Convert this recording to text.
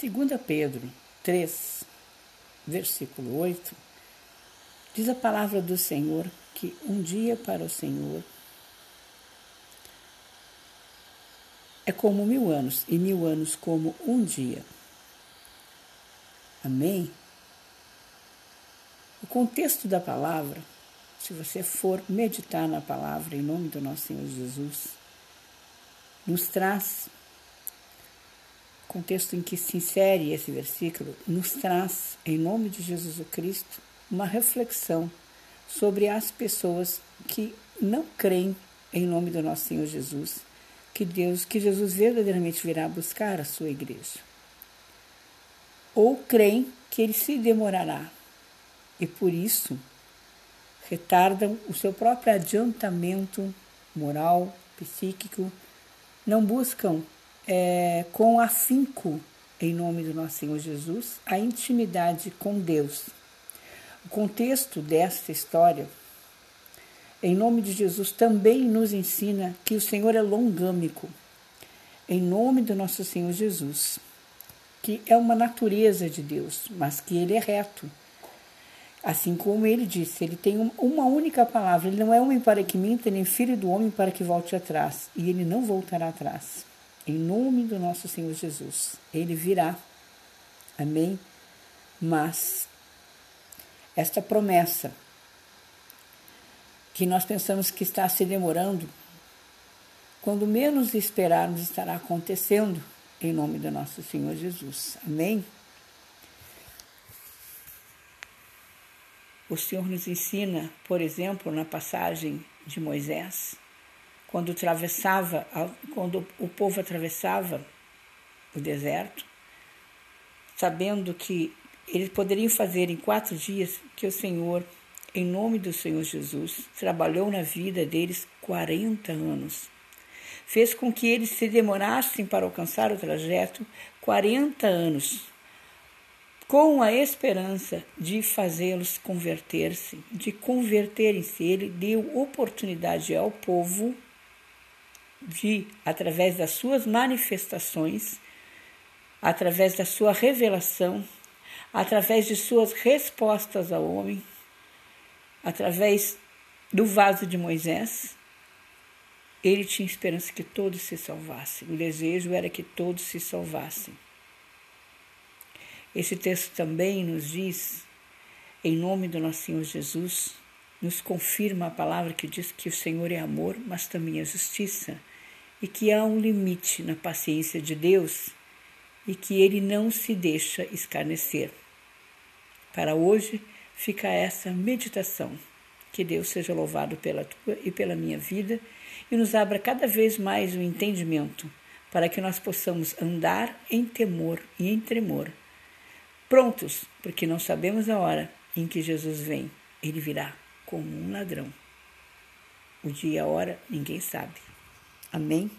2 Pedro 3, versículo 8, diz a palavra do Senhor que um dia para o Senhor é como mil anos, e mil anos como um dia. Amém? O contexto da palavra, se você for meditar na palavra em nome do nosso Senhor Jesus, nos traz, contexto em que se insere esse versículo, nos traz, em nome de Jesus Cristo, uma reflexão sobre as pessoas que não creem em nome do nosso Senhor Jesus, que Deus, que Jesus verdadeiramente virá buscar a sua igreja. Ou creem que ele se demorará e por isso retardam o seu próprio adiantamento moral, psíquico, não buscam é, com afinco, em nome do nosso Senhor Jesus, a intimidade com Deus. O contexto desta história, em nome de Jesus, também nos ensina que o Senhor é longâmico, em nome do nosso Senhor Jesus que é uma natureza de Deus, mas que ele é reto. Assim como ele disse, ele tem uma única palavra, ele não é homem para que minta, nem filho do homem para que volte atrás, e ele não voltará atrás. Em nome do nosso Senhor Jesus, ele virá. Amém? Mas esta promessa que nós pensamos que está se demorando, quando menos esperarmos estará acontecendo, em nome do nosso Senhor Jesus. Amém? O Senhor nos ensina, por exemplo, na passagem de Moisés, quando atravessava, quando o povo atravessava o deserto, sabendo que eles poderiam fazer em quatro dias que o Senhor, em nome do Senhor Jesus, trabalhou na vida deles 40 anos fez com que eles se demorassem para alcançar o trajeto 40 anos, com a esperança de fazê-los converter-se, de converterem-se. Ele deu oportunidade ao povo de, através das suas manifestações, através da sua revelação, através de suas respostas ao homem, através do vaso de Moisés, ele tinha esperança que todos se salvassem. O desejo era que todos se salvassem. Esse texto também nos diz, em nome do nosso Senhor Jesus, nos confirma a palavra que diz que o Senhor é amor, mas também é justiça, e que há um limite na paciência de Deus e que ele não se deixa escarnecer. Para hoje fica essa meditação. Que Deus seja louvado pela tua e pela minha vida e nos abra cada vez mais o entendimento para que nós possamos andar em temor e em tremor, prontos, porque não sabemos a hora em que Jesus vem. Ele virá como um ladrão. O dia e a hora ninguém sabe. Amém?